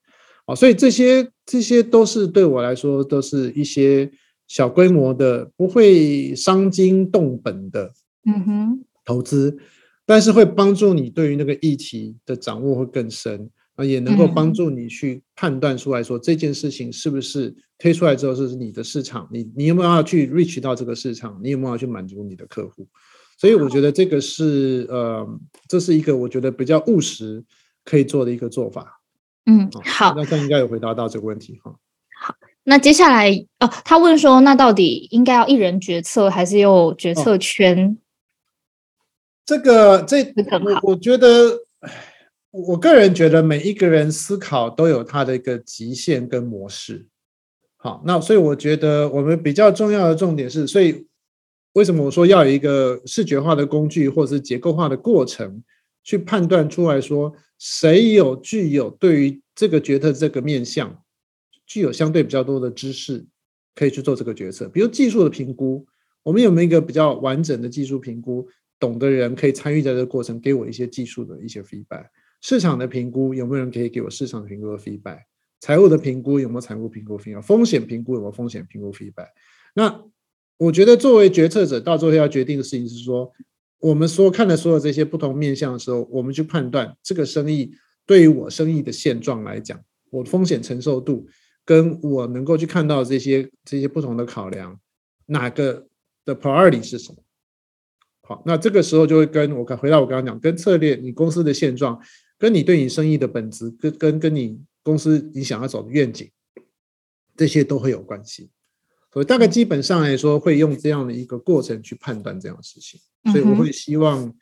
好，所以这些这些都是对我来说，都是一些小规模的，不会伤筋动本的，嗯哼，投资，但是会帮助你对于那个议题的掌握会更深啊，也能够帮助你去判断出来说这件事情是不是推出来之后是你的市场，你你有没有要去 reach 到这个市场，你有没有要去满足你的客户？所以我觉得这个是呃，这是一个我觉得比较务实可以做的一个做法。嗯，好，那他应该有回答到这个问题哈。好，那接下来哦，他问说，那到底应该要一人决策，还是有决策圈？这个这我我觉得，我个人觉得每一个人思考都有他的一个极限跟模式。好，那所以我觉得我们比较重要的重点是，所以为什么我说要有一个视觉化的工具，或者是结构化的过程，去判断出来说。谁有具有对于这个决策这个面向具有相对比较多的知识，可以去做这个决策？比如技术的评估，我们有没有一个比较完整的技术评估？懂的人可以参与在这个过程，给我一些技术的一些 feedback。市场的评估有没有人可以给我市场评估的 feedback？财务的评估有没有财务评估 feedback？风险评估有没有风险评估 feedback？那我觉得作为决策者，到最后要决定的事情是说，我们所看的所有这些不同面向的时候，我们去判断这个生意对于我生意的现状来讲，我风险承受度跟我能够去看到这些这些不同的考量，哪个的 priority 是什么？好，那这个时候就会跟我回到我刚刚讲，跟策略、你公司的现状，跟你对你生意的本质，跟跟跟你公司你想要走的愿景，这些都会有关系。所以大概基本上来说，会用这样的一个过程去判断这样的事情。所以我会希望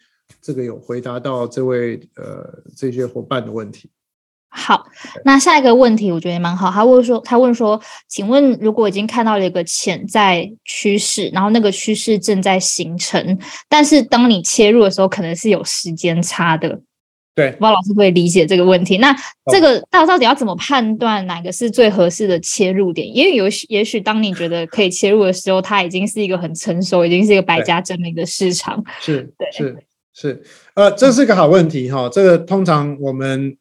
这个有回答到这位呃这些伙伴的问题。好，那下一个问题我觉得也蛮好。他问说，他问说，请问如果已经看到了一个潜在趋势，然后那个趋势正在形成，但是当你切入的时候，可能是有时间差的。对，不知道老师会理解这个问题。那这个到到底要怎么判断哪个是最合适的切入点？因为有也许当你觉得可以切入的时候，它已经是一个很成熟，已经是一个百家争鸣的市场。是，对是，是。呃，这是个好问题哈。这个通常我们。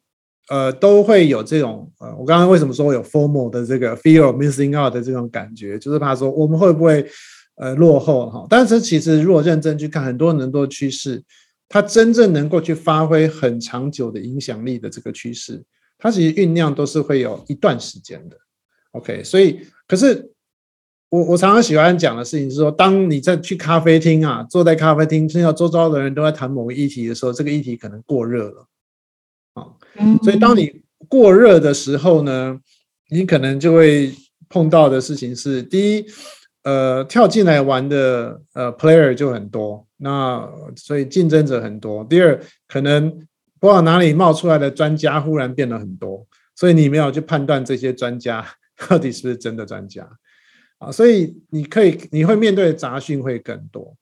呃，都会有这种呃，我刚刚为什么说有 formal 的这个 fear of missing out 的这种感觉，就是怕说我们会不会呃落后哈？但是其实如果认真去看，很多很多趋势，它真正能够去发挥很长久的影响力的这个趋势，它其实酝酿都是会有一段时间的。OK，所以可是我我常常喜欢讲的事情是说，当你在去咖啡厅啊，坐在咖啡厅，听到周遭的人都在谈某个议题的时候，这个议题可能过热了。啊，所以当你过热的时候呢，你可能就会碰到的事情是：第一，呃，跳进来玩的呃 player 就很多，那所以竞争者很多；第二，可能不知道哪里冒出来的专家忽然变了很多，所以你没有去判断这些专家 [LAUGHS] 到底是不是真的专家啊，所以你可以你会面对的杂讯会更多，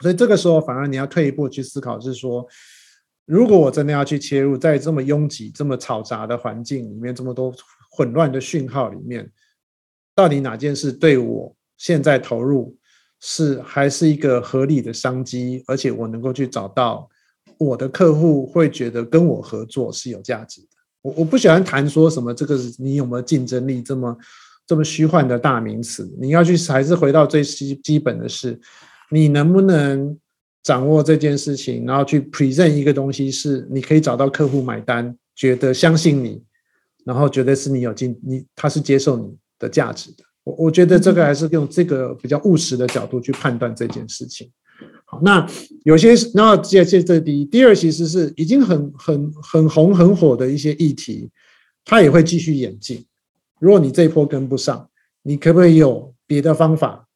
所以这个时候反而你要退一步去思考，是说。如果我真的要去切入，在这么拥挤、这么嘈杂的环境里面，这么多混乱的讯号里面，到底哪件事对我现在投入是还是一个合理的商机？而且我能够去找到我的客户会觉得跟我合作是有价值的。我我不喜欢谈说什么这个你有没有竞争力这么这么虚幻的大名词。你要去还是回到最基基本的是，你能不能？掌握这件事情，然后去 present 一个东西，是你可以找到客户买单，觉得相信你，然后觉得是你有进，你他是接受你的价值的。我我觉得这个还是用这个比较务实的角度去判断这件事情。好，那有些那这这这第一，第二其实是已经很很很红很火的一些议题，它也会继续演进。如果你这一波跟不上，你可不可以有别的方法？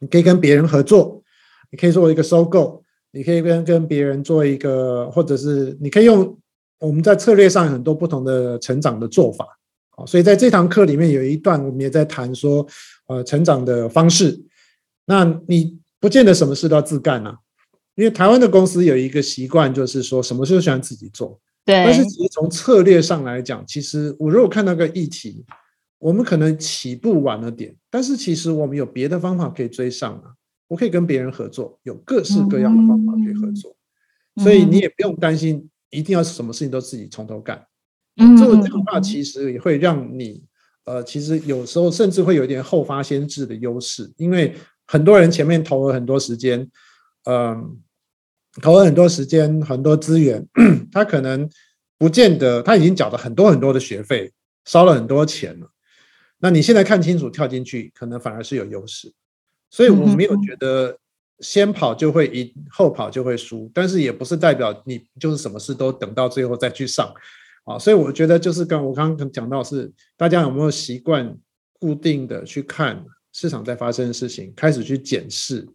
你可以跟别人合作。你可以做一个收购，你可以跟跟别人做一个，或者是你可以用我们在策略上很多不同的成长的做法。好，所以在这堂课里面有一段我们也在谈说，呃，成长的方式。那你不见得什么事都要自干啊，因为台湾的公司有一个习惯，就是说什么事都喜欢自己做。对。但是其实从策略上来讲，其实我如果看到个议题，我们可能起步晚了点，但是其实我们有别的方法可以追上啊。我可以跟别人合作，有各式各样的方法可以合作，所以你也不用担心一定要什么事情都自己从头干。这种方法其实也会让你，呃，其实有时候甚至会有一点后发先至的优势，因为很多人前面投了很多时间，嗯，投了很多时间、很多资源，[CLEARS THROAT] 他可能不见得他已经缴了很多很多的学费，烧了很多钱了。那你现在看清楚跳进去，可能反而是有优势。所以我没有觉得先跑就会赢，后跑就会输，但是也不是代表你就是什么事都等到最后再去上啊。所以我觉得就是跟我刚刚讲到是，大家有没有习惯固定的去看市场在发生的事情，开始去检视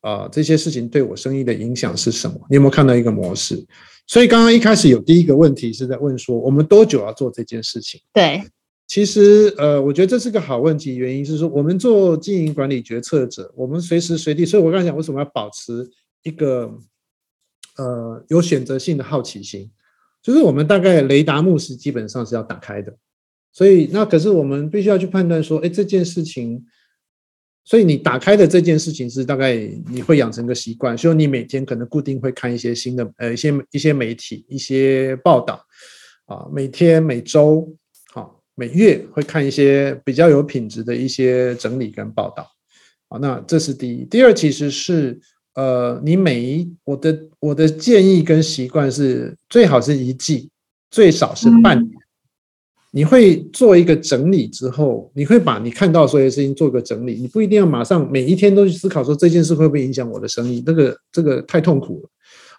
啊这些事情对我生意的影响是什么？你有没有看到一个模式？所以刚刚一开始有第一个问题是在问说，我们多久要做这件事情？对。其实，呃，我觉得这是个好问题。原因是说，我们做经营管理决策者，我们随时随地，所以我刚才讲为什么要保持一个呃有选择性的好奇心，就是我们大概雷达目是基本上是要打开的。所以，那可是我们必须要去判断说，哎，这件事情所以你打开的这件事情是大概你会养成个习惯，所以你每天可能固定会看一些新的呃一些一些媒体一些报道啊，每天每周好每月会看一些比较有品质的一些整理跟报道啊，那这是第一。第二其实是呃你每一我的我的建议跟习惯是最好是一季，最少是半年。你会做一个整理之后，你会把你看到所有事情做个整理。你不一定要马上每一天都去思考说这件事会不会影响我的生意，这个这个太痛苦了。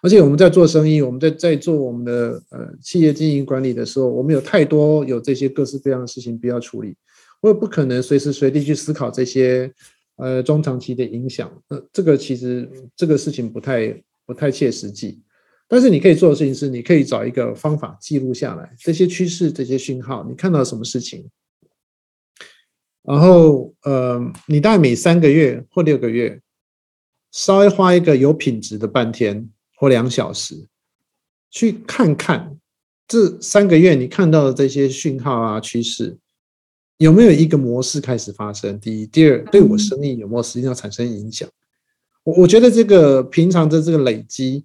而且我们在做生意，我们在在做我们的呃企业经营管理的时候，我们有太多有这些各式各样的事情必要处理，我也不可能随时随地去思考这些呃中长期的影响。呃这个其实这个事情不太不太切实际。但是你可以做的事情是，你可以找一个方法记录下来这些趋势、这些讯号，你看到什么事情，然后呃，你大概每三个月或六个月，稍微花一个有品质的半天或两小时，去看看这三个月你看到的这些讯号啊、趋势，有没有一个模式开始发生？第一，第二，对我生意有没有实际上产生影响？我我觉得这个平常的这个累积。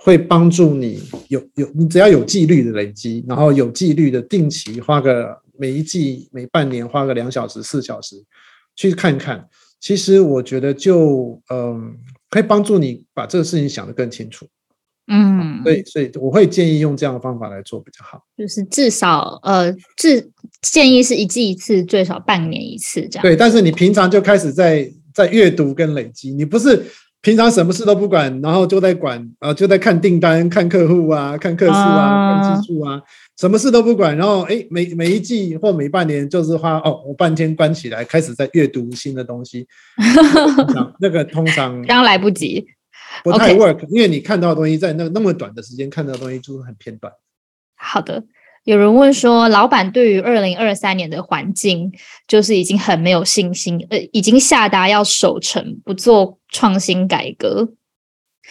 会帮助你有有你只要有纪律的累积，然后有纪律的定期花个每一季每半年花个两小时四小时去看看，其实我觉得就嗯可以帮助你把这个事情想得更清楚。嗯，对，所以我会建议用这样的方法来做比较好。就是至少呃，至建议是一季一次，最少半年一次这样。对，但是你平常就开始在在阅读跟累积，你不是。平常什么事都不管，然后就在管啊，就在看订单、看客户啊、看客数啊、看技术啊，什么事都不管。然后哎，每每一季或每半年就是花哦，我半天关起来，开始在阅读新的东西。[LAUGHS] 那个通常刚来不及，不太 work，因为你看到的东西在那那么短的时间看到的东西就是很偏短。好的。有人问说，老板对于二零二三年的环境，就是已经很没有信心，呃，已经下达要守成，不做创新改革。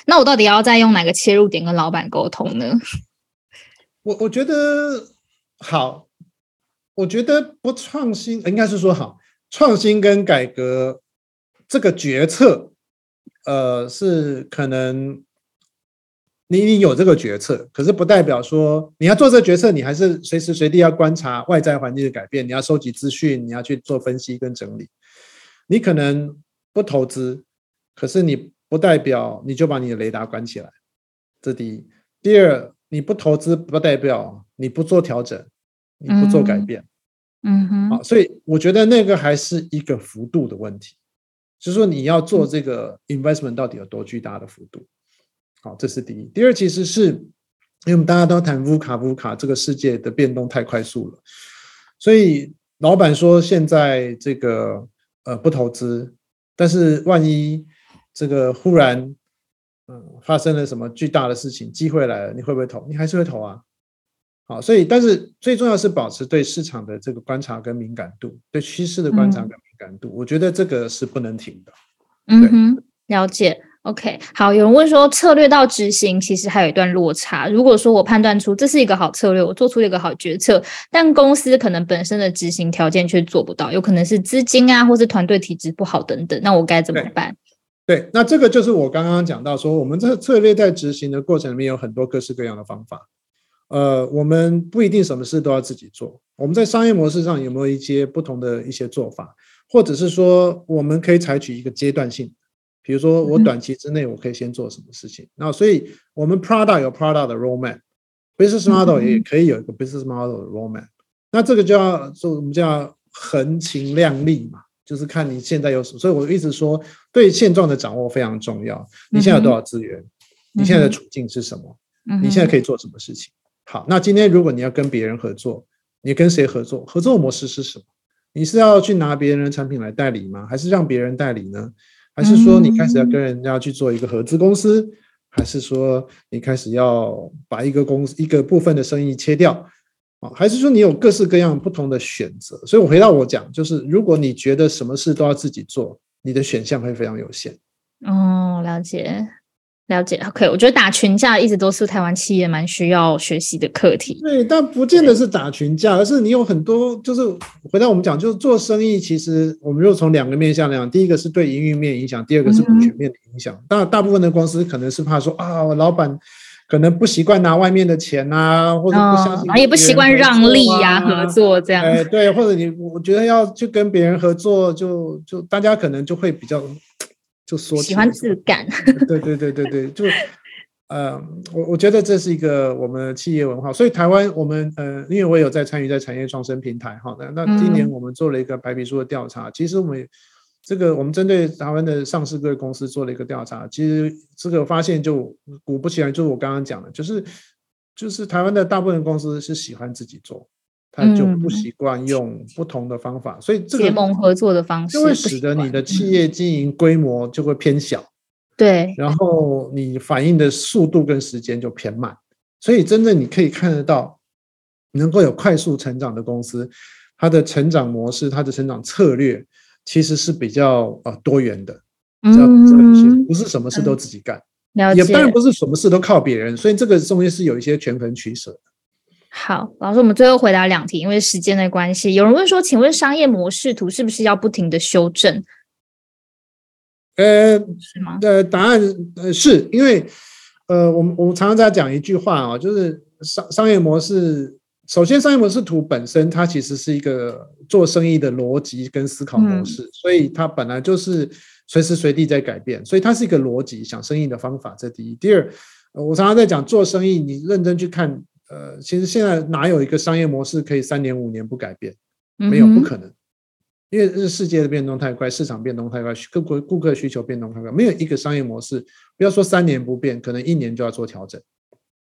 那我到底要再用哪个切入点跟老板沟通呢？我我觉得好，我觉得不创新，应该是说好创新跟改革这个决策，呃，是可能。你你有这个决策，可是不代表说你要做这个决策，你还是随时随地要观察外在环境的改变，你要收集资讯，你要去做分析跟整理。你可能不投资，可是你不代表你就把你的雷达关起来。这第一，第二，你不投资不代表你不做调整，你不做改变。嗯哼。好，所以我觉得那个还是一个幅度的问题，就是说你要做这个 investment 到底有多巨大的幅度。好，这是第一。第二，其实是因为我们大家都谈乌卡乌卡，这个世界的变动太快速了，所以老板说现在这个呃不投资，但是万一这个忽然嗯发生了什么巨大的事情，机会来了，你会不会投？你还是会投啊。好，所以但是最重要是保持对市场的这个观察跟敏感度，对趋势的观察跟敏感度，我觉得这个是不能停的。嗯哼，了解。OK，好，有人问说策略到执行其实还有一段落差。如果说我判断出这是一个好策略，我做出了一个好决策，但公司可能本身的执行条件却做不到，有可能是资金啊，或是团队体质不好等等，那我该怎么办？对，那这个就是我刚刚讲到说，我们这个策略在执行的过程里面有很多各式各样的方法。呃，我们不一定什么事都要自己做。我们在商业模式上有没有一些不同的一些做法，或者是说我们可以采取一个阶段性。比如说，我短期之内我可以先做什么事情？那所以我们 product 有 product 的 roadmap，business model 也可以有一个 business model 的 roadmap。那这个就要做，我们叫横情量力嘛，就是看你现在有什么。所以我一直说，对现状的掌握非常重要。你现在有多少资源？你现在的处境是什么？你现在可以做什么事情？好，那今天如果你要跟别人合作，你跟谁合作？合作模式是什么？你是要去拿别人的产品来代理吗？还是让别人代理呢？还是说你开始要跟人家去做一个合资公司，还是说你开始要把一个公司一个部分的生意切掉啊？还是说你有各式各样不同的选择？所以我回到我讲，就是如果你觉得什么事都要自己做，你的选项会非常有限。哦，了解。了解，OK，我觉得打群架一直都是台湾企业蛮需要学习的课题。对，但不见得是打群架，而是你有很多，就是回到我们讲，就是做生意，其实我们就从两个面向来讲，第一个是对营运面影响，第二个是股权面的影响。当然，大部分的公司可能是怕说啊，我老板可能不习惯拿外面的钱啊，或者不相信，也不习惯让利呀，合作这样。哎，对，或者你，我觉得要去跟别人合作，就就大家可能就会比较。就说喜欢质感，对对对对对，就呃，我我觉得这是一个我们企业文化，所以台湾我们呃，因为我有在参与在产业创生平台哈，那那今年我们做了一个白皮书的调查，其实我们这个我们针对台湾的上市各公司做了一个调查，其实这个发现就果不其然，就是我刚刚讲的，就是就是台湾的大部分公司是喜欢自己做。他就不习惯用不同的方法，所以这个结盟合作的方式就会使得你的企业经营规模就会偏小，对，然后你反应的速度跟时间就偏慢，所以真正你可以看得到，能够有快速成长的公司，它的成长模式、它的成长策略其实是比较呃多元的，比较不是什么事都自己干，也当然不是什么事都靠别人，所以这个中间是有一些权衡取舍的。好，老师，我们最后回答两题，因为时间的关系。有人问说，请问商业模式图是不是要不停的修正？呃，是吗？呃，答案呃，是因为呃，我们我们常常在讲一句话啊，就是商商业模式，首先商业模式图本身它其实是一个做生意的逻辑跟思考模式，所以它本来就是随时随地在改变，所以它是一个逻辑想生意的方法。这第一，第二，我常常在讲做生意，你认真去看。呃，其实现在哪有一个商业模式可以三年五年不改变？没有，不可能，因为这世界的变动太快，市场变动太快，各国顾客需求变动太快，没有一个商业模式，不要说三年不变，可能一年就要做调整。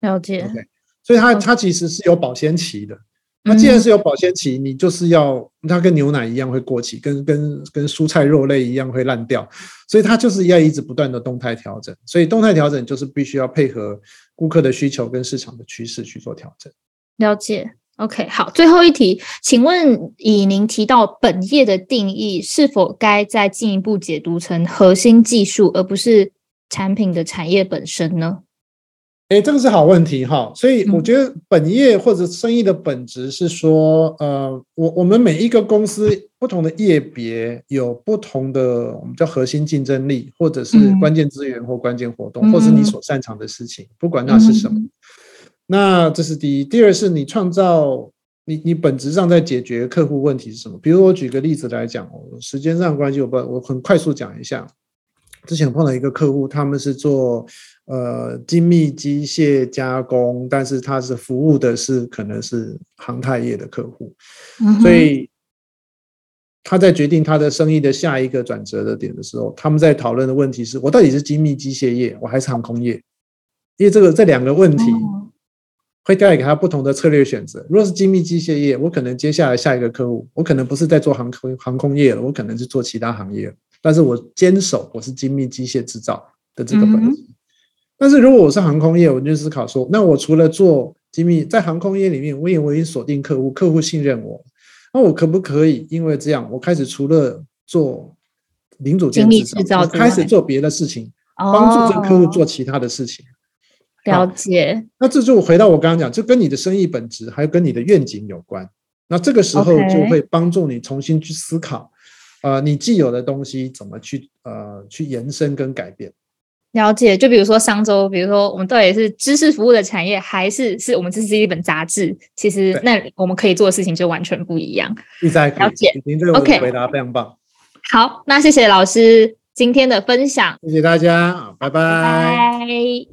了解。OK，所以它它其实是有保鲜期的。那既然是有保鲜期，你就是要它跟牛奶一样会过期，跟跟跟蔬菜肉类一样会烂掉，所以它就是要一直不断的动态调整。所以动态调整就是必须要配合顾客的需求跟市场的趋势去做调整。了解，OK，好，最后一题，请问以您提到本业的定义，是否该再进一步解读成核心技术，而不是产品的产业本身呢？哎，这个是好问题哈，所以我觉得本业或者生意的本质是说，呃，我我们每一个公司不同的业别有不同的我们叫核心竞争力，或者是关键资源或关键活动，或是你所擅长的事情，不管那是什么。那这是第一，第二是你创造你你本质上在解决客户问题是什么？比如我举个例子来讲，时间上关系，我不我很快速讲一下。之前碰到一个客户，他们是做。呃，精密机械加工，但是它是服务的是可能是航太业的客户，所以他在决定他的生意的下一个转折的点的时候，他们在讨论的问题是我到底是精密机械业，我还是航空业？因为这个这两个问题会带给他不同的策略选择。如果是精密机械业，我可能接下来下一个客户，我可能不是在做航空航空业了，我可能是做其他行业，但是我坚守我是精密机械制造的这个本质。但是如果我是航空业，我就思考说，那我除了做机密，在航空业里面，我也我已经锁定客户，客户信任我，那我可不可以因为这样，我开始除了做零组件制造，开始做别的事情，帮助这个客户做其他的事情？了解。那这就回到我刚刚讲，就跟你的生意本质，还有跟你的愿景有关。那这个时候就会帮助你重新去思考，呃，你既有的东西怎么去呃去延伸跟改变。了解，就比如说商周，比如说我们到底是知识服务的产业，还是是我们这是一本杂志？其实那我们可以做的事情就完全不一样。了解，您这个回答非常棒。好，那谢谢老师今天的分享，谢谢大家，拜拜。